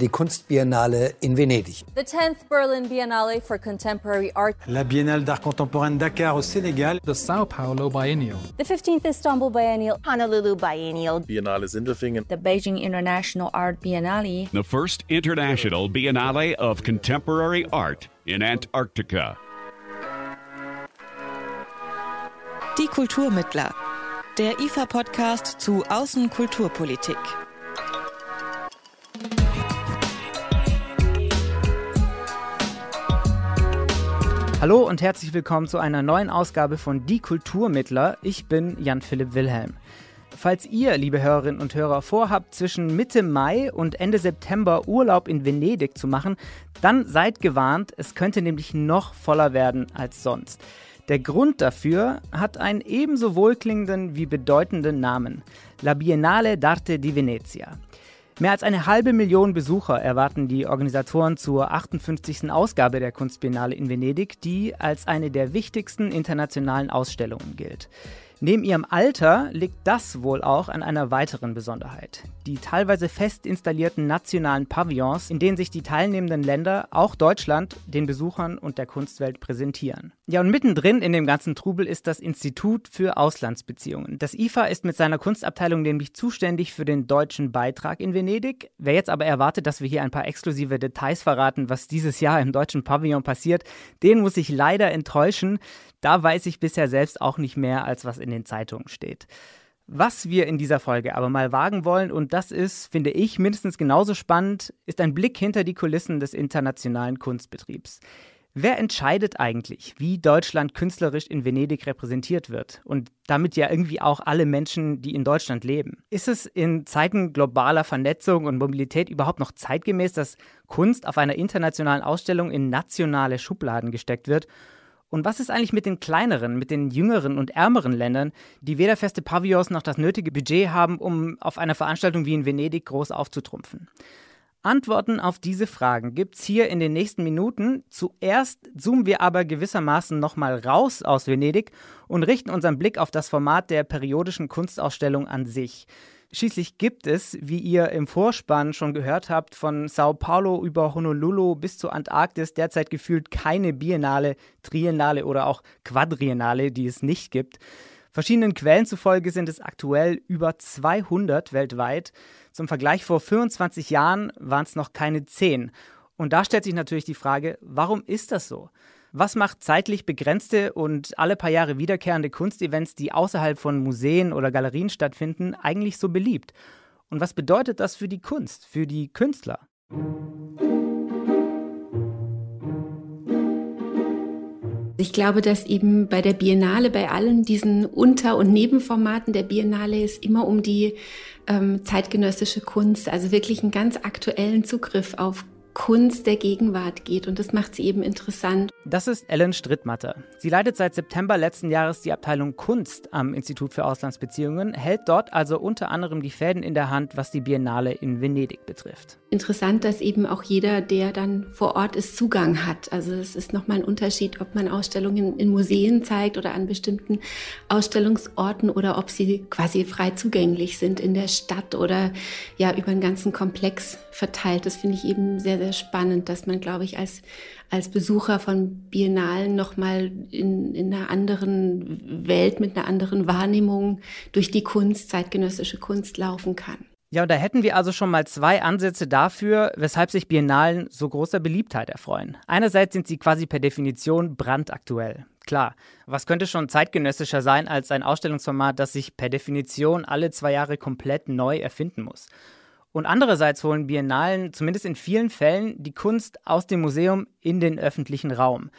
Die Kunstbiennale in Venedig. The 10th Berlin Biennale for Contemporary Art. La Biennale d'Art Contemporain de Dakar au Sénégal. The Sao Paulo Biennial. The 15th Istanbul Biennial. Honolulu Biennial. Biennale Sindelfingen. The Beijing International Art Biennale. The first International Biennale of Contemporary Art in Antarctica. Die Kulturmittler. Der IFA-Podcast zu Außenkulturpolitik. Hallo und herzlich willkommen zu einer neuen Ausgabe von Die Kulturmittler. Ich bin Jan-Philipp Wilhelm. Falls ihr, liebe Hörerinnen und Hörer, vorhabt, zwischen Mitte Mai und Ende September Urlaub in Venedig zu machen, dann seid gewarnt, es könnte nämlich noch voller werden als sonst. Der Grund dafür hat einen ebenso wohlklingenden wie bedeutenden Namen: La Biennale d'Arte di Venezia. Mehr als eine halbe Million Besucher erwarten die Organisatoren zur 58. Ausgabe der Kunstbiennale in Venedig, die als eine der wichtigsten internationalen Ausstellungen gilt. Neben ihrem Alter liegt das wohl auch an einer weiteren Besonderheit. Die teilweise fest installierten nationalen Pavillons, in denen sich die teilnehmenden Länder, auch Deutschland, den Besuchern und der Kunstwelt präsentieren. Ja, und mittendrin in dem ganzen Trubel ist das Institut für Auslandsbeziehungen. Das IFA ist mit seiner Kunstabteilung nämlich zuständig für den deutschen Beitrag in Venedig. Wer jetzt aber erwartet, dass wir hier ein paar exklusive Details verraten, was dieses Jahr im deutschen Pavillon passiert, den muss ich leider enttäuschen. Da weiß ich bisher selbst auch nicht mehr, als was in den Zeitungen steht. Was wir in dieser Folge aber mal wagen wollen, und das ist, finde ich, mindestens genauso spannend, ist ein Blick hinter die Kulissen des internationalen Kunstbetriebs. Wer entscheidet eigentlich, wie Deutschland künstlerisch in Venedig repräsentiert wird? Und damit ja irgendwie auch alle Menschen, die in Deutschland leben. Ist es in Zeiten globaler Vernetzung und Mobilität überhaupt noch zeitgemäß, dass Kunst auf einer internationalen Ausstellung in nationale Schubladen gesteckt wird? Und was ist eigentlich mit den kleineren, mit den jüngeren und ärmeren Ländern, die weder feste Pavillons noch das nötige Budget haben, um auf einer Veranstaltung wie in Venedig groß aufzutrumpfen? Antworten auf diese Fragen gibt's hier in den nächsten Minuten. Zuerst zoomen wir aber gewissermaßen nochmal raus aus Venedig und richten unseren Blick auf das Format der periodischen Kunstausstellung an sich. Schließlich gibt es, wie ihr im Vorspann schon gehört habt, von Sao Paulo über Honolulu bis zur Antarktis derzeit gefühlt keine Biennale, Triennale oder auch Quadriennale, die es nicht gibt. Verschiedenen Quellen zufolge sind es aktuell über 200 weltweit. Zum Vergleich vor 25 Jahren waren es noch keine 10. Und da stellt sich natürlich die Frage, warum ist das so? Was macht zeitlich begrenzte und alle paar Jahre wiederkehrende Kunstevents, die außerhalb von Museen oder Galerien stattfinden, eigentlich so beliebt? Und was bedeutet das für die Kunst, für die Künstler? Ich glaube, dass eben bei der Biennale, bei allen diesen Unter- und Nebenformaten der Biennale es immer um die ähm, zeitgenössische Kunst, also wirklich einen ganz aktuellen Zugriff auf Kunst der Gegenwart geht und das macht sie eben interessant. Das ist Ellen Strittmatter. Sie leitet seit September letzten Jahres die Abteilung Kunst am Institut für Auslandsbeziehungen, hält dort also unter anderem die Fäden in der Hand, was die Biennale in Venedig betrifft. Interessant, dass eben auch jeder, der dann vor Ort ist, Zugang hat. Also es ist nochmal ein Unterschied, ob man Ausstellungen in Museen zeigt oder an bestimmten Ausstellungsorten oder ob sie quasi frei zugänglich sind in der Stadt oder ja über den ganzen Komplex verteilt. Das finde ich eben sehr, sehr sehr spannend, dass man, glaube ich, als, als Besucher von Biennalen nochmal in, in einer anderen Welt, mit einer anderen Wahrnehmung durch die Kunst, zeitgenössische Kunst laufen kann. Ja, und da hätten wir also schon mal zwei Ansätze dafür, weshalb sich Biennalen so großer Beliebtheit erfreuen. Einerseits sind sie quasi per Definition brandaktuell. Klar, was könnte schon zeitgenössischer sein als ein Ausstellungsformat, das sich per Definition alle zwei Jahre komplett neu erfinden muss? Und andererseits holen Biennalen zumindest in vielen Fällen die Kunst aus dem Museum in den öffentlichen Raum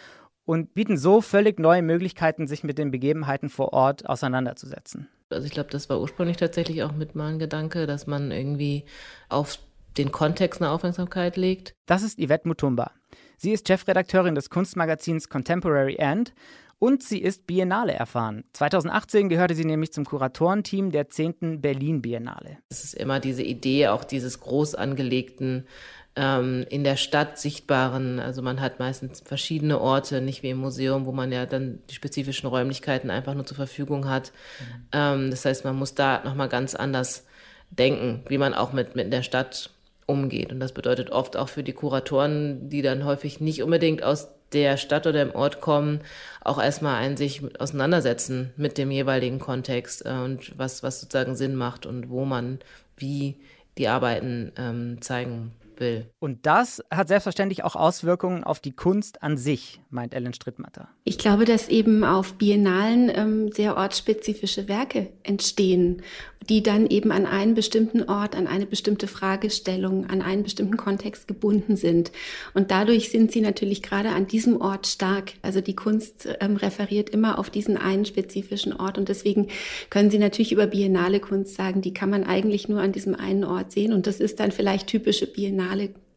und bieten so völlig neue Möglichkeiten, sich mit den Begebenheiten vor Ort auseinanderzusetzen. Also ich glaube, das war ursprünglich tatsächlich auch mit mal ein Gedanke, dass man irgendwie auf den Kontext eine Aufmerksamkeit legt. Das ist Yvette Mutumba. Sie ist Chefredakteurin des Kunstmagazins Contemporary End und sie ist Biennale erfahren. 2018 gehörte sie nämlich zum Kuratorenteam der 10. Berlin Biennale. Es ist immer diese Idee auch dieses groß angelegten, ähm, in der Stadt sichtbaren, also man hat meistens verschiedene Orte, nicht wie im Museum, wo man ja dann die spezifischen Räumlichkeiten einfach nur zur Verfügung hat. Mhm. Ähm, das heißt, man muss da nochmal ganz anders denken, wie man auch mit, mit der Stadt umgeht. Und das bedeutet oft auch für die Kuratoren, die dann häufig nicht unbedingt aus der Stadt oder dem Ort kommen, auch erstmal ein sich auseinandersetzen mit dem jeweiligen Kontext äh, und was, was sozusagen Sinn macht und wo man wie die Arbeiten ähm, zeigen will. Und das hat selbstverständlich auch Auswirkungen auf die Kunst an sich, meint Ellen Strittmatter. Ich glaube, dass eben auf Biennalen ähm, sehr ortsspezifische Werke entstehen, die dann eben an einen bestimmten Ort, an eine bestimmte Fragestellung, an einen bestimmten Kontext gebunden sind. Und dadurch sind sie natürlich gerade an diesem Ort stark. Also die Kunst ähm, referiert immer auf diesen einen spezifischen Ort. Und deswegen können Sie natürlich über biennale Kunst sagen, die kann man eigentlich nur an diesem einen Ort sehen. Und das ist dann vielleicht typische Biennale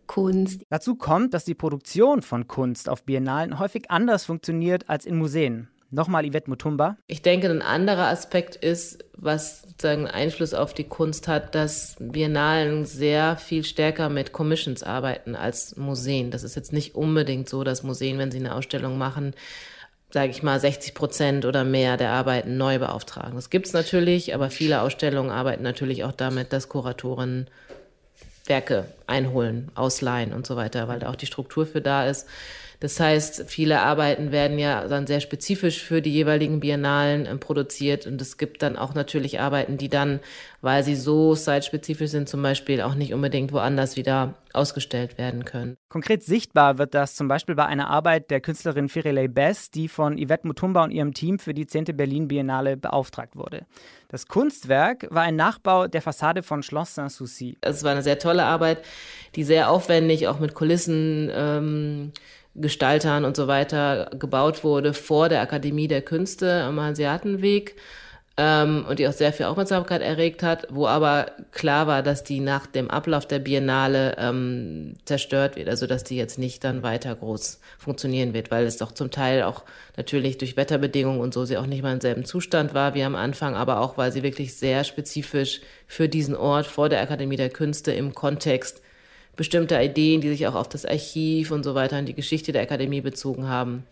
Kunst. Dazu kommt, dass die Produktion von Kunst auf Biennalen häufig anders funktioniert als in Museen. Nochmal Yvette Mutumba. Ich denke, ein anderer Aspekt ist, was sozusagen Einfluss auf die Kunst hat, dass Biennalen sehr viel stärker mit Commissions arbeiten als Museen. Das ist jetzt nicht unbedingt so, dass Museen, wenn sie eine Ausstellung machen, sage ich mal, 60 Prozent oder mehr der Arbeiten neu beauftragen. Das gibt es natürlich, aber viele Ausstellungen arbeiten natürlich auch damit, dass Kuratoren Werke einholen, ausleihen und so weiter, weil da auch die Struktur für da ist. Das heißt, viele Arbeiten werden ja dann sehr spezifisch für die jeweiligen Biennalen äh, produziert und es gibt dann auch natürlich Arbeiten, die dann, weil sie so zeitspezifisch sind, zum Beispiel auch nicht unbedingt woanders wieder ausgestellt werden können. Konkret sichtbar wird das zum Beispiel bei einer Arbeit der Künstlerin Firelei Bess, die von Yvette Mutumba und ihrem Team für die 10. Berlin Biennale beauftragt wurde. Das Kunstwerk war ein Nachbau der Fassade von Schloss Sanssouci. Es war eine sehr tolle Arbeit, die sehr aufwendig auch mit Kulissen ähm, Gestaltern und so weiter gebaut wurde vor der Akademie der Künste am Hanseatenweg ähm, und die auch sehr viel Aufmerksamkeit erregt hat, wo aber klar war, dass die nach dem Ablauf der Biennale ähm, zerstört wird, also dass die jetzt nicht dann weiter groß funktionieren wird, weil es doch zum Teil auch natürlich durch Wetterbedingungen und so sie auch nicht mal im selben Zustand war wie am Anfang, aber auch weil sie wirklich sehr spezifisch für diesen Ort vor der Akademie der Künste im Kontext bestimmte Ideen, die sich auch auf das Archiv und so weiter, und die Geschichte der Akademie bezogen haben,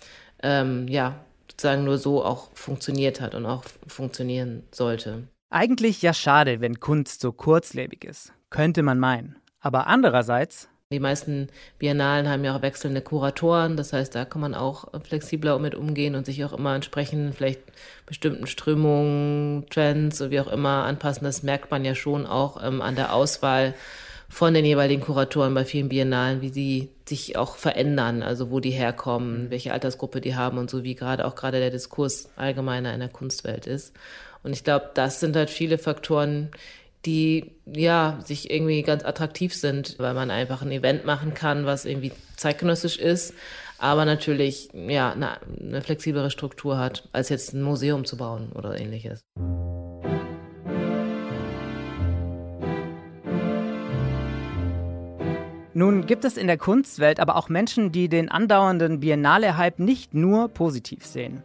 ähm, ja, sozusagen nur so auch funktioniert hat und auch funktionieren sollte. Eigentlich ja schade, wenn Kunst so kurzlebig ist, könnte man meinen. Aber andererseits die meisten Biennalen haben ja auch wechselnde Kuratoren, das heißt, da kann man auch flexibler mit umgehen und sich auch immer entsprechend vielleicht bestimmten Strömungen, Trends und wie auch immer anpassen. Das merkt man ja schon auch ähm, an der Auswahl von den jeweiligen Kuratoren bei vielen Biennalen, wie sie sich auch verändern, also wo die herkommen, welche Altersgruppe die haben und so, wie gerade auch gerade der Diskurs allgemeiner in der Kunstwelt ist. Und ich glaube, das sind halt viele Faktoren, die ja sich irgendwie ganz attraktiv sind, weil man einfach ein Event machen kann, was irgendwie zeitgenössisch ist, aber natürlich ja eine, eine flexiblere Struktur hat, als jetzt ein Museum zu bauen oder ähnliches. Nun gibt es in der Kunstwelt aber auch Menschen, die den andauernden Biennale-Hype nicht nur positiv sehen.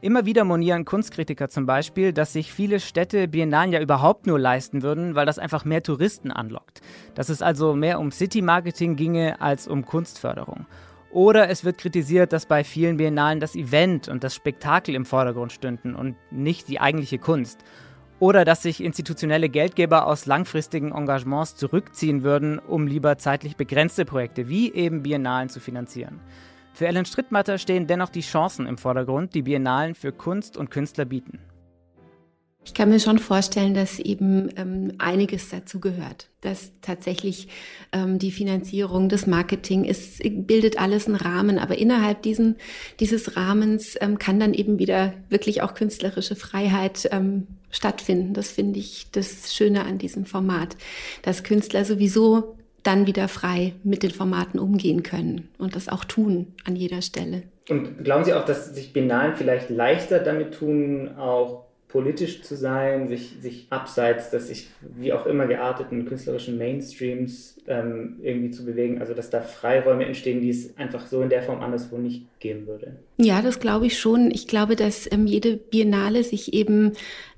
Immer wieder monieren Kunstkritiker zum Beispiel, dass sich viele Städte Biennalen ja überhaupt nur leisten würden, weil das einfach mehr Touristen anlockt. Dass es also mehr um City-Marketing ginge als um Kunstförderung. Oder es wird kritisiert, dass bei vielen Biennalen das Event und das Spektakel im Vordergrund stünden und nicht die eigentliche Kunst. Oder dass sich institutionelle Geldgeber aus langfristigen Engagements zurückziehen würden, um lieber zeitlich begrenzte Projekte wie eben Biennalen zu finanzieren. Für Ellen Strittmatter stehen dennoch die Chancen im Vordergrund, die Biennalen für Kunst und Künstler bieten. Ich kann mir schon vorstellen, dass eben ähm, einiges dazu gehört. Dass tatsächlich ähm, die Finanzierung, das Marketing, es bildet alles einen Rahmen, aber innerhalb diesen, dieses Rahmens ähm, kann dann eben wieder wirklich auch künstlerische Freiheit ähm, stattfinden. Das finde ich das Schöne an diesem Format, dass Künstler sowieso dann wieder frei mit den Formaten umgehen können und das auch tun an jeder Stelle. Und glauben Sie auch, dass sich Biennalen vielleicht leichter damit tun, auch politisch zu sein, sich, sich abseits des sich wie auch immer gearteten künstlerischen Mainstreams ähm, irgendwie zu bewegen, also dass da Freiräume entstehen, die es einfach so in der Form anderswo nicht geben würde. Ja, das glaube ich schon. Ich glaube, dass ähm, jede Biennale sich eben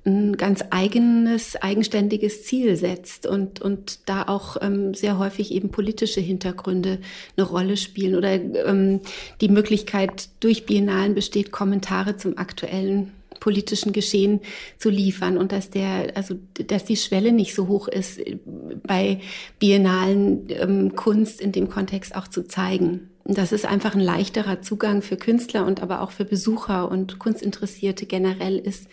ein ganz eigenes, eigenständiges Ziel setzt und, und da auch ähm, sehr häufig eben politische Hintergründe eine Rolle spielen oder ähm, die Möglichkeit durch Biennalen besteht, Kommentare zum aktuellen politischen Geschehen zu liefern und dass der, also dass die Schwelle nicht so hoch ist, bei biennalen ähm, Kunst in dem Kontext auch zu zeigen. Das ist einfach ein leichterer Zugang für Künstler und aber auch für Besucher und Kunstinteressierte generell ist,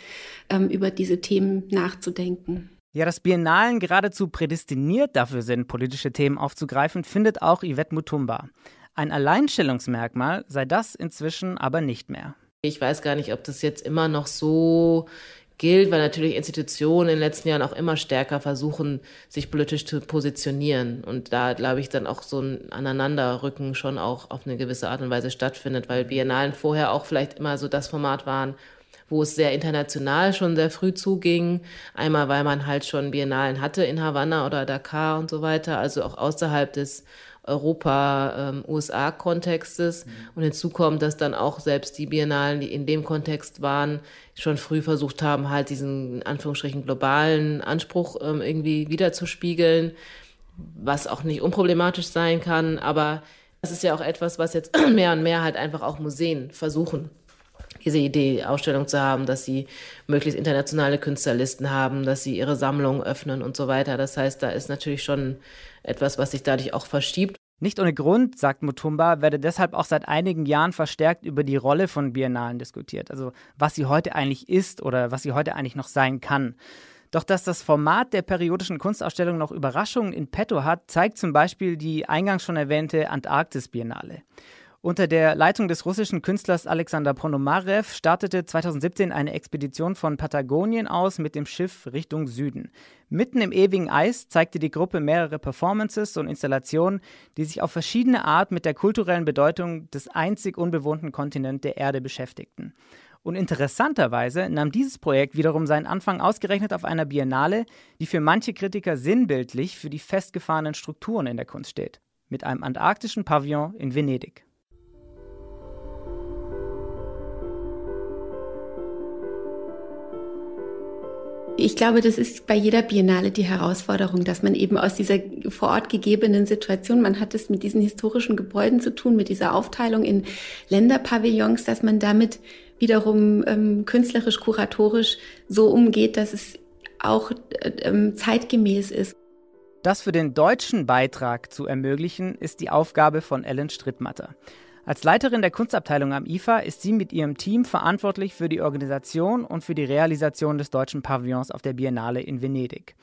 ähm, über diese Themen nachzudenken. Ja, dass Biennalen geradezu prädestiniert dafür sind, politische Themen aufzugreifen, findet auch Yvette Mutumba. Ein Alleinstellungsmerkmal sei das inzwischen aber nicht mehr. Ich weiß gar nicht, ob das jetzt immer noch so gilt, weil natürlich Institutionen in den letzten Jahren auch immer stärker versuchen, sich politisch zu positionieren. Und da, glaube ich, dann auch so ein Aneinanderrücken schon auch auf eine gewisse Art und Weise stattfindet, weil Biennalen vorher auch vielleicht immer so das Format waren, wo es sehr international schon sehr früh zuging. Einmal, weil man halt schon Biennalen hatte in Havanna oder Dakar und so weiter, also auch außerhalb des Europa-USA-Kontextes. Ähm, mhm. Und hinzu kommt, dass dann auch selbst die Biennalen, die in dem Kontext waren, schon früh versucht haben, halt diesen in Anführungsstrichen globalen Anspruch ähm, irgendwie wiederzuspiegeln, was auch nicht unproblematisch sein kann. Aber das ist ja auch etwas, was jetzt mehr und mehr halt einfach auch Museen versuchen diese Idee, Ausstellung zu haben, dass sie möglichst internationale Künstlerlisten haben, dass sie ihre Sammlung öffnen und so weiter. Das heißt, da ist natürlich schon etwas, was sich dadurch auch verschiebt. Nicht ohne Grund, sagt Mutumba, werde deshalb auch seit einigen Jahren verstärkt über die Rolle von Biennalen diskutiert. Also was sie heute eigentlich ist oder was sie heute eigentlich noch sein kann. Doch dass das Format der periodischen Kunstausstellung noch Überraschungen in petto hat, zeigt zum Beispiel die eingangs schon erwähnte Antarktis-Biennale. Unter der Leitung des russischen Künstlers Alexander Ponomarev startete 2017 eine Expedition von Patagonien aus mit dem Schiff Richtung Süden. Mitten im ewigen Eis zeigte die Gruppe mehrere Performances und Installationen, die sich auf verschiedene Art mit der kulturellen Bedeutung des einzig unbewohnten Kontinents der Erde beschäftigten. Und interessanterweise nahm dieses Projekt wiederum seinen Anfang ausgerechnet auf einer Biennale, die für manche Kritiker sinnbildlich für die festgefahrenen Strukturen in der Kunst steht. Mit einem antarktischen Pavillon in Venedig. Ich glaube, das ist bei jeder Biennale die Herausforderung, dass man eben aus dieser vor Ort gegebenen Situation, man hat es mit diesen historischen Gebäuden zu tun, mit dieser Aufteilung in Länderpavillons, dass man damit wiederum ähm, künstlerisch, kuratorisch so umgeht, dass es auch äh, ähm, zeitgemäß ist. Das für den deutschen Beitrag zu ermöglichen, ist die Aufgabe von Ellen Strittmatter. Als Leiterin der Kunstabteilung am IFA ist sie mit ihrem Team verantwortlich für die Organisation und für die Realisation des deutschen Pavillons auf der Biennale in Venedig.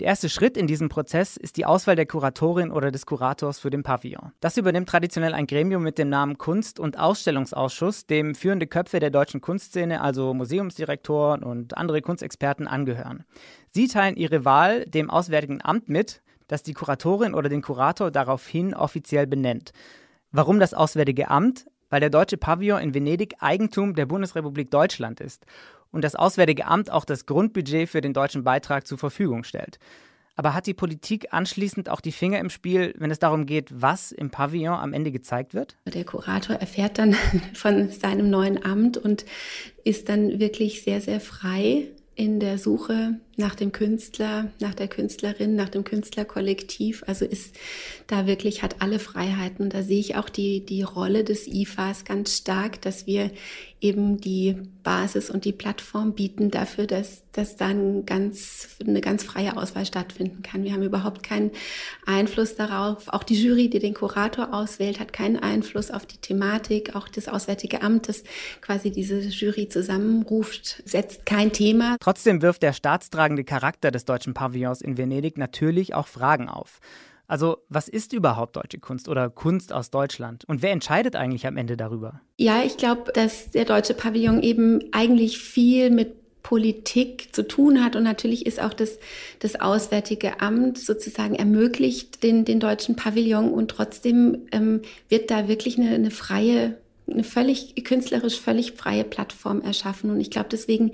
Der erste Schritt in diesem Prozess ist die Auswahl der Kuratorin oder des Kurators für den Pavillon. Das übernimmt traditionell ein Gremium mit dem Namen Kunst- und Ausstellungsausschuss, dem führende Köpfe der deutschen Kunstszene, also Museumsdirektoren und andere Kunstexperten, angehören. Sie teilen ihre Wahl dem Auswärtigen Amt mit, das die Kuratorin oder den Kurator daraufhin offiziell benennt. Warum das Auswärtige Amt? Weil der deutsche Pavillon in Venedig Eigentum der Bundesrepublik Deutschland ist und das Auswärtige Amt auch das Grundbudget für den deutschen Beitrag zur Verfügung stellt. Aber hat die Politik anschließend auch die Finger im Spiel, wenn es darum geht, was im Pavillon am Ende gezeigt wird? Der Kurator erfährt dann von seinem neuen Amt und ist dann wirklich sehr, sehr frei in der Suche nach dem Künstler, nach der Künstlerin, nach dem Künstlerkollektiv. Also ist da wirklich, hat alle Freiheiten. Und da sehe ich auch die, die Rolle des IFAs ganz stark, dass wir eben die Basis und die Plattform bieten dafür, dass, dass dann ganz, eine ganz freie Auswahl stattfinden kann. Wir haben überhaupt keinen Einfluss darauf. Auch die Jury, die den Kurator auswählt, hat keinen Einfluss auf die Thematik. Auch das Auswärtige Amt, das quasi diese Jury zusammenruft, setzt kein Thema. Trotzdem wirft der Staatstragende herausragende Charakter des deutschen Pavillons in Venedig natürlich auch Fragen auf. Also, was ist überhaupt deutsche Kunst oder Kunst aus Deutschland? Und wer entscheidet eigentlich am Ende darüber? Ja, ich glaube, dass der deutsche Pavillon eben eigentlich viel mit Politik zu tun hat. Und natürlich ist auch das, das Auswärtige Amt sozusagen ermöglicht den, den deutschen Pavillon und trotzdem ähm, wird da wirklich eine, eine freie eine völlig künstlerisch völlig freie Plattform erschaffen. Und ich glaube, deswegen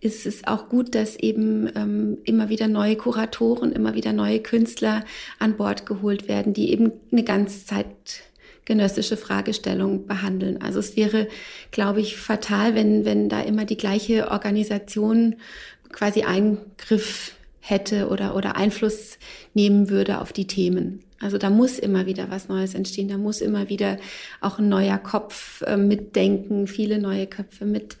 ist es auch gut, dass eben ähm, immer wieder neue Kuratoren, immer wieder neue Künstler an Bord geholt werden, die eben eine ganz zeitgenössische Fragestellung behandeln. Also es wäre, glaube ich, fatal, wenn, wenn da immer die gleiche Organisation quasi Eingriff hätte oder, oder Einfluss nehmen würde auf die Themen. Also da muss immer wieder was Neues entstehen, da muss immer wieder auch ein neuer Kopf äh, mitdenken, viele neue Köpfe mit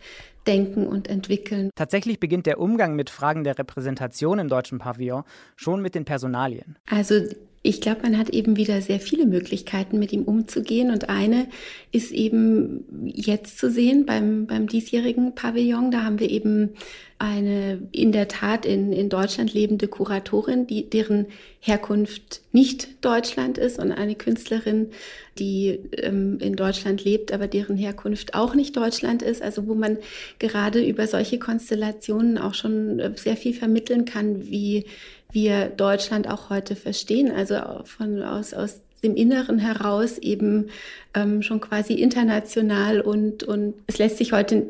denken und entwickeln. Tatsächlich beginnt der Umgang mit Fragen der Repräsentation im deutschen Pavillon schon mit den Personalien. Also ich glaube, man hat eben wieder sehr viele Möglichkeiten, mit ihm umzugehen. Und eine ist eben jetzt zu sehen beim, beim diesjährigen Pavillon. Da haben wir eben eine in der Tat in, in Deutschland lebende Kuratorin, die, deren Herkunft nicht Deutschland ist und eine Künstlerin, die ähm, in Deutschland lebt, aber deren Herkunft auch nicht Deutschland ist. Also wo man gerade über solche Konstellationen auch schon äh, sehr viel vermitteln kann, wie wir Deutschland auch heute verstehen. Also von aus, aus dem Inneren heraus eben ähm, schon quasi international und, und es lässt sich heute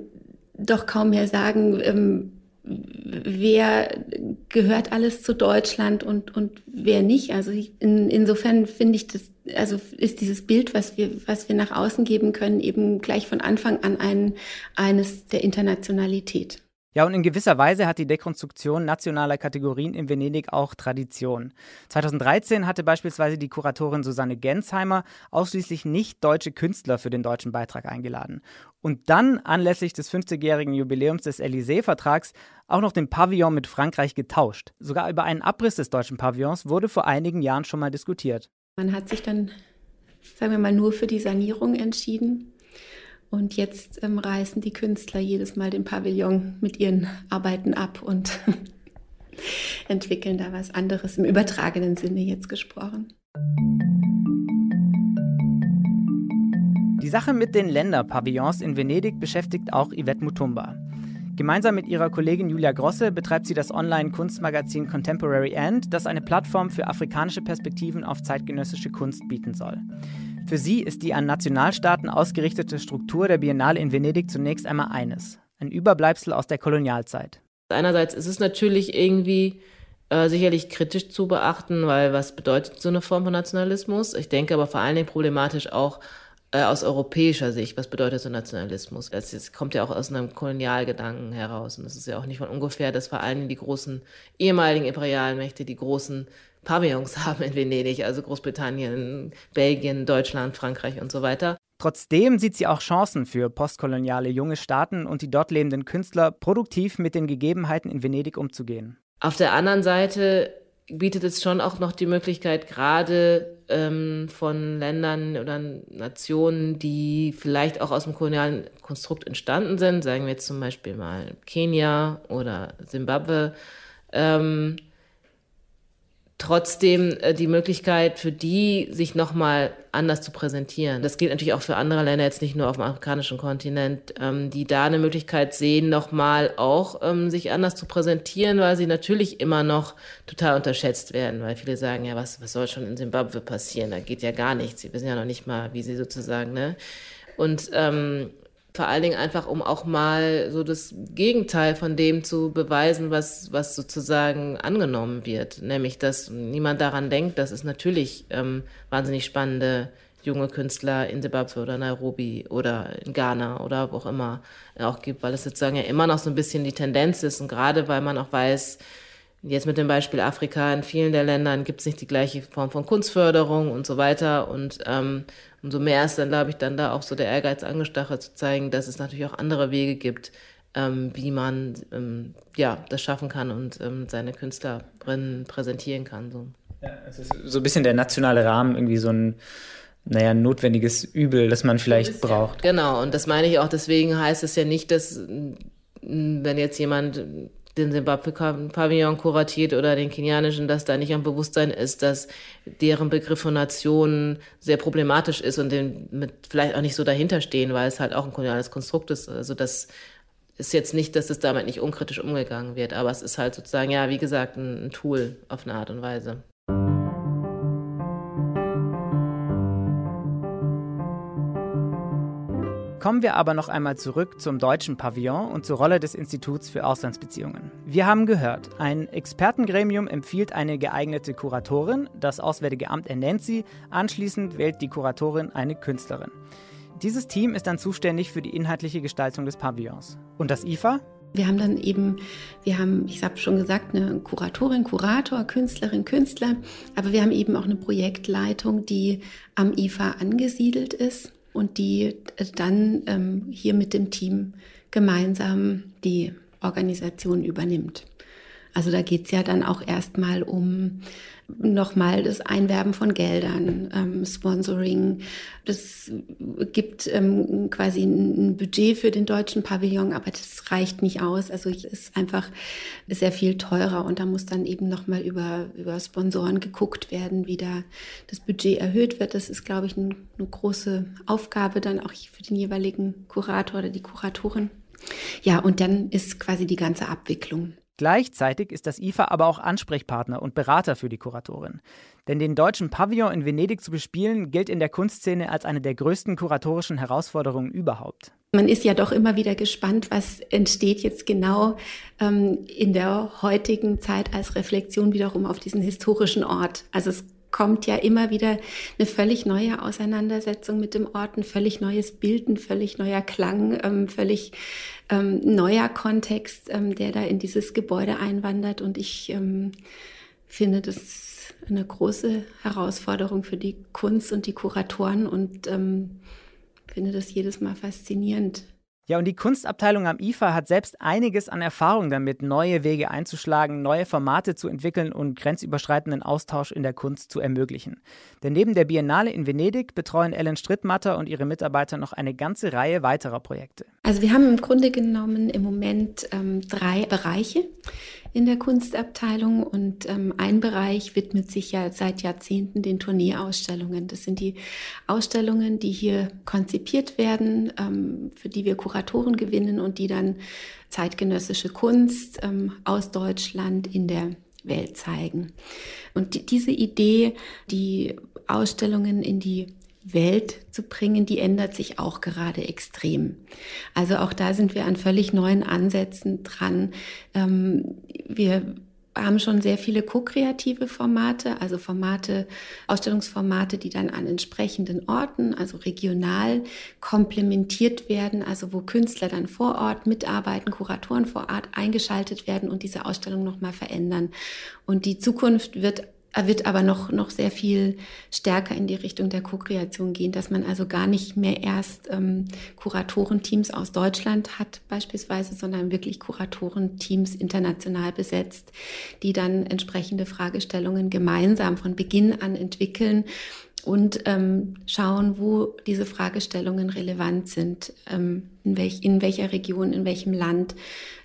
doch kaum mehr sagen, ähm, wer gehört alles zu Deutschland und, und wer nicht. Also in, insofern finde ich das, also ist dieses Bild, was wir, was wir nach außen geben können, eben gleich von Anfang an ein, eines der Internationalität. Ja, und in gewisser Weise hat die Dekonstruktion nationaler Kategorien in Venedig auch Tradition. 2013 hatte beispielsweise die Kuratorin Susanne Gensheimer ausschließlich nicht deutsche Künstler für den deutschen Beitrag eingeladen. Und dann, anlässlich des 50-jährigen Jubiläums des Élysée-Vertrags, auch noch den Pavillon mit Frankreich getauscht. Sogar über einen Abriss des deutschen Pavillons wurde vor einigen Jahren schon mal diskutiert. Man hat sich dann, sagen wir mal, nur für die Sanierung entschieden und jetzt ähm, reißen die Künstler jedes Mal den Pavillon mit ihren Arbeiten ab und entwickeln da was anderes im übertragenen Sinne jetzt gesprochen. Die Sache mit den Länderpavillons in Venedig beschäftigt auch Yvette Mutumba. Gemeinsam mit ihrer Kollegin Julia Grosse betreibt sie das Online-Kunstmagazin Contemporary End, das eine Plattform für afrikanische Perspektiven auf zeitgenössische Kunst bieten soll. Für sie ist die an Nationalstaaten ausgerichtete Struktur der Biennale in Venedig zunächst einmal eines, ein Überbleibsel aus der Kolonialzeit. Einerseits ist es natürlich irgendwie äh, sicherlich kritisch zu beachten, weil was bedeutet so eine Form von Nationalismus? Ich denke aber vor allen Dingen problematisch auch äh, aus europäischer Sicht, was bedeutet so Nationalismus? Das kommt ja auch aus einem Kolonialgedanken heraus und das ist ja auch nicht von ungefähr, dass vor allen Dingen die großen ehemaligen Imperialmächte die großen Pavillons haben in Venedig, also Großbritannien, Belgien, Deutschland, Frankreich und so weiter. Trotzdem sieht sie auch Chancen für postkoloniale junge Staaten und die dort lebenden Künstler, produktiv mit den Gegebenheiten in Venedig umzugehen. Auf der anderen Seite bietet es schon auch noch die Möglichkeit, gerade ähm, von Ländern oder Nationen, die vielleicht auch aus dem kolonialen Konstrukt entstanden sind, sagen wir jetzt zum Beispiel mal Kenia oder Simbabwe, ähm, trotzdem äh, die Möglichkeit für die, sich nochmal anders zu präsentieren. Das gilt natürlich auch für andere Länder, jetzt nicht nur auf dem afrikanischen Kontinent, ähm, die da eine Möglichkeit sehen, nochmal auch ähm, sich anders zu präsentieren, weil sie natürlich immer noch total unterschätzt werden, weil viele sagen, ja, was, was soll schon in Simbabwe passieren? Da geht ja gar nichts. Sie wissen ja noch nicht mal, wie sie sozusagen, ne? Und ähm, vor allen Dingen einfach, um auch mal so das Gegenteil von dem zu beweisen, was, was sozusagen angenommen wird. Nämlich, dass niemand daran denkt, dass es natürlich ähm, wahnsinnig spannende junge Künstler in Zimbabwe oder Nairobi oder in Ghana oder wo auch immer auch gibt, weil es sozusagen ja immer noch so ein bisschen die Tendenz ist und gerade weil man auch weiß, Jetzt mit dem Beispiel Afrika, in vielen der Ländern gibt es nicht die gleiche Form von Kunstförderung und so weiter. Und ähm, umso mehr ist dann, glaube ich, dann da auch so der Ehrgeiz angestachelt zu zeigen, dass es natürlich auch andere Wege gibt, ähm, wie man ähm, ja, das schaffen kann und ähm, seine Künstlerinnen präsentieren kann. So. Ja, es ist so ein bisschen der nationale Rahmen, irgendwie so ein naja, notwendiges Übel, das man vielleicht braucht. Genau, und das meine ich auch, deswegen heißt es ja nicht, dass wenn jetzt jemand den Zimbabwe-Pavillon kuratiert oder den kenianischen, dass da nicht am Bewusstsein ist, dass deren Begriff von Nationen sehr problematisch ist und den mit vielleicht auch nicht so dahinter stehen, weil es halt auch ein koloniales Konstrukt ist. Also das ist jetzt nicht, dass es damit nicht unkritisch umgegangen wird, aber es ist halt sozusagen, ja, wie gesagt, ein, ein Tool auf eine Art und Weise. Kommen wir aber noch einmal zurück zum deutschen Pavillon und zur Rolle des Instituts für Auslandsbeziehungen. Wir haben gehört, ein Expertengremium empfiehlt eine geeignete Kuratorin, das Auswärtige Amt ernennt sie, anschließend wählt die Kuratorin eine Künstlerin. Dieses Team ist dann zuständig für die inhaltliche Gestaltung des Pavillons. Und das IFA? Wir haben dann eben, wir haben, ich habe schon gesagt, eine Kuratorin, Kurator, Künstlerin, Künstler, aber wir haben eben auch eine Projektleitung, die am IFA angesiedelt ist und die dann ähm, hier mit dem Team gemeinsam die Organisation übernimmt. Also da geht es ja dann auch erstmal um nochmal das Einwerben von Geldern, ähm, Sponsoring. Das gibt ähm, quasi ein Budget für den deutschen Pavillon, aber das reicht nicht aus. Also es ist einfach sehr viel teurer und da muss dann eben nochmal über, über Sponsoren geguckt werden, wie da das Budget erhöht wird. Das ist, glaube ich, ein, eine große Aufgabe dann auch für den jeweiligen Kurator oder die Kuratorin. Ja, und dann ist quasi die ganze Abwicklung. Gleichzeitig ist das IFA aber auch Ansprechpartner und Berater für die Kuratorin. Denn den deutschen Pavillon in Venedig zu bespielen, gilt in der Kunstszene als eine der größten kuratorischen Herausforderungen überhaupt. Man ist ja doch immer wieder gespannt, was entsteht jetzt genau ähm, in der heutigen Zeit als Reflexion wiederum auf diesen historischen Ort. Also es kommt ja immer wieder eine völlig neue Auseinandersetzung mit dem Ort, ein völlig neues Bild, ein völlig neuer Klang, ähm, völlig ähm, neuer Kontext, ähm, der da in dieses Gebäude einwandert. Und ich ähm, finde das eine große Herausforderung für die Kunst und die Kuratoren und ähm, finde das jedes Mal faszinierend. Ja, und die Kunstabteilung am IFA hat selbst einiges an Erfahrung damit, neue Wege einzuschlagen, neue Formate zu entwickeln und grenzüberschreitenden Austausch in der Kunst zu ermöglichen. Denn neben der Biennale in Venedig betreuen Ellen Strittmatter und ihre Mitarbeiter noch eine ganze Reihe weiterer Projekte. Also wir haben im Grunde genommen im Moment ähm, drei Bereiche in der Kunstabteilung und ähm, ein Bereich widmet sich ja seit Jahrzehnten den Tourneeausstellungen. Das sind die Ausstellungen, die hier konzipiert werden, ähm, für die wir Kuratoren gewinnen und die dann zeitgenössische Kunst ähm, aus Deutschland in der Welt zeigen. Und die, diese Idee, die Ausstellungen in die Welt zu bringen, die ändert sich auch gerade extrem. Also auch da sind wir an völlig neuen Ansätzen dran. Ähm, wir haben schon sehr viele ko-kreative Formate, also Formate, Ausstellungsformate, die dann an entsprechenden Orten, also regional komplementiert werden, also wo Künstler dann vor Ort mitarbeiten, Kuratoren vor Ort eingeschaltet werden und diese Ausstellung nochmal verändern. Und die Zukunft wird wird aber noch, noch sehr viel stärker in die Richtung der Co-Kreation gehen, dass man also gar nicht mehr erst ähm, Kuratorenteams aus Deutschland hat beispielsweise, sondern wirklich Kuratorenteams international besetzt, die dann entsprechende Fragestellungen gemeinsam von Beginn an entwickeln und ähm, schauen, wo diese Fragestellungen relevant sind, ähm, in, welch, in welcher Region, in welchem Land,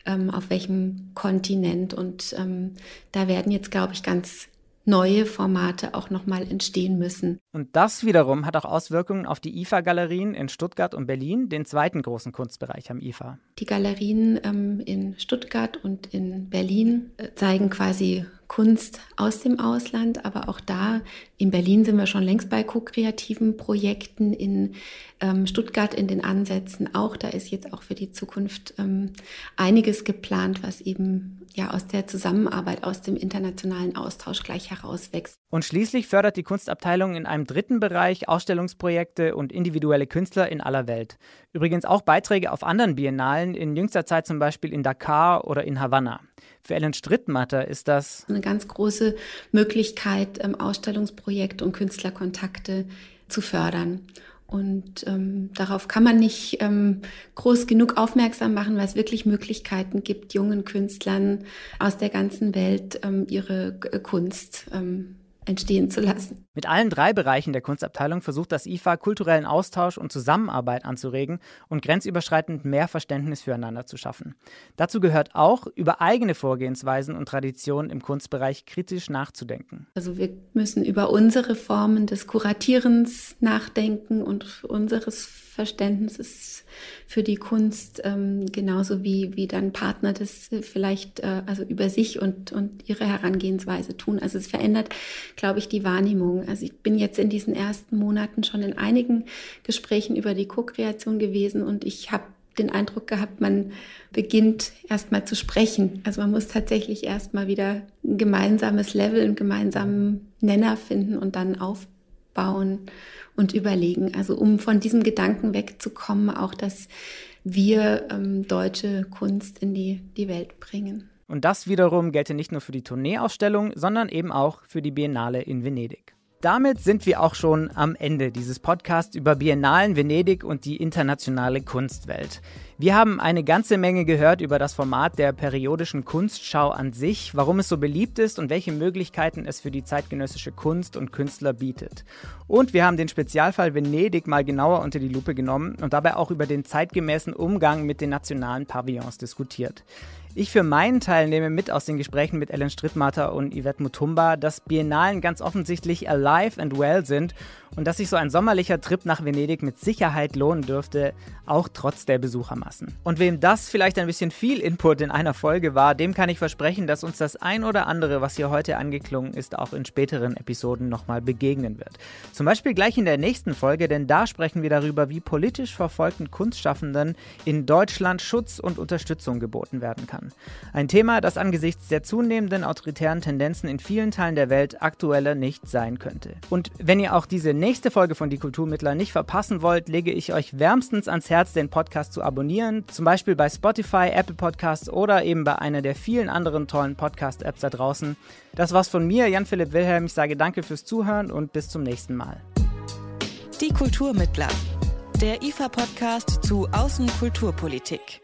ähm, auf welchem Kontinent. Und ähm, da werden jetzt, glaube ich, ganz neue Formate auch nochmal entstehen müssen. Und das wiederum hat auch Auswirkungen auf die IFA-Galerien in Stuttgart und Berlin, den zweiten großen Kunstbereich am IFA. Die Galerien ähm, in Stuttgart und in Berlin äh, zeigen quasi Kunst aus dem Ausland, aber auch da in Berlin sind wir schon längst bei ko-kreativen Projekten, in ähm, Stuttgart in den Ansätzen auch. Da ist jetzt auch für die Zukunft ähm, einiges geplant, was eben ja aus der Zusammenarbeit, aus dem internationalen Austausch gleich herauswächst. Und schließlich fördert die Kunstabteilung in einem dritten Bereich Ausstellungsprojekte und individuelle Künstler in aller Welt. Übrigens auch Beiträge auf anderen Biennalen, in jüngster Zeit zum Beispiel in Dakar oder in Havanna. Für Ellen Strittmatter ist das eine ganz große Möglichkeit, ähm, Ausstellungsprojekte und Künstlerkontakte zu fördern. Und ähm, darauf kann man nicht ähm, groß genug aufmerksam machen, weil es wirklich Möglichkeiten gibt, jungen Künstlern aus der ganzen Welt ähm, ihre Kunst ähm, entstehen zu lassen. Mit allen drei Bereichen der Kunstabteilung versucht das IFA kulturellen Austausch und Zusammenarbeit anzuregen und grenzüberschreitend mehr Verständnis füreinander zu schaffen. Dazu gehört auch, über eigene Vorgehensweisen und Traditionen im Kunstbereich kritisch nachzudenken. Also wir müssen über unsere Formen des Kuratierens nachdenken und unseres Verständnisses für die Kunst, ähm, genauso wie, wie dann Partner das vielleicht äh, also über sich und, und ihre Herangehensweise tun. Also es verändert, glaube ich, die Wahrnehmung. Also ich bin jetzt in diesen ersten Monaten schon in einigen Gesprächen über die Co-Kreation gewesen und ich habe den Eindruck gehabt, man beginnt erstmal zu sprechen. Also man muss tatsächlich erstmal wieder ein gemeinsames Level, einen gemeinsamen Nenner finden und dann aufbauen und überlegen. Also um von diesem Gedanken wegzukommen, auch dass wir ähm, deutsche Kunst in die, die Welt bringen. Und das wiederum gelte nicht nur für die Tourneeausstellung, sondern eben auch für die Biennale in Venedig. Damit sind wir auch schon am Ende dieses Podcasts über Biennalen Venedig und die internationale Kunstwelt. Wir haben eine ganze Menge gehört über das Format der periodischen Kunstschau an sich, warum es so beliebt ist und welche Möglichkeiten es für die zeitgenössische Kunst und Künstler bietet. Und wir haben den Spezialfall Venedig mal genauer unter die Lupe genommen und dabei auch über den zeitgemäßen Umgang mit den nationalen Pavillons diskutiert. Ich für meinen Teil nehme mit aus den Gesprächen mit Ellen Strittmatter und Yvette Mutumba, dass Biennalen ganz offensichtlich alive and well sind und dass sich so ein sommerlicher Trip nach Venedig mit Sicherheit lohnen dürfte, auch trotz der Besuchermassen. Und wem das vielleicht ein bisschen viel Input in einer Folge war, dem kann ich versprechen, dass uns das ein oder andere, was hier heute angeklungen ist, auch in späteren Episoden nochmal begegnen wird. Zum Beispiel gleich in der nächsten Folge, denn da sprechen wir darüber, wie politisch verfolgten Kunstschaffenden in Deutschland Schutz und Unterstützung geboten werden kann. Ein Thema, das angesichts der zunehmenden autoritären Tendenzen in vielen Teilen der Welt aktueller nicht sein könnte. Und wenn ihr auch diese nächste Folge von Die Kulturmittler nicht verpassen wollt, lege ich euch wärmstens ans Herz, den Podcast zu abonnieren. Zum Beispiel bei Spotify, Apple Podcasts oder eben bei einer der vielen anderen tollen Podcast-Apps da draußen. Das war's von mir, Jan-Philipp Wilhelm. Ich sage danke fürs Zuhören und bis zum nächsten Mal. Die Kulturmittler. Der IFA-Podcast zu Außenkulturpolitik.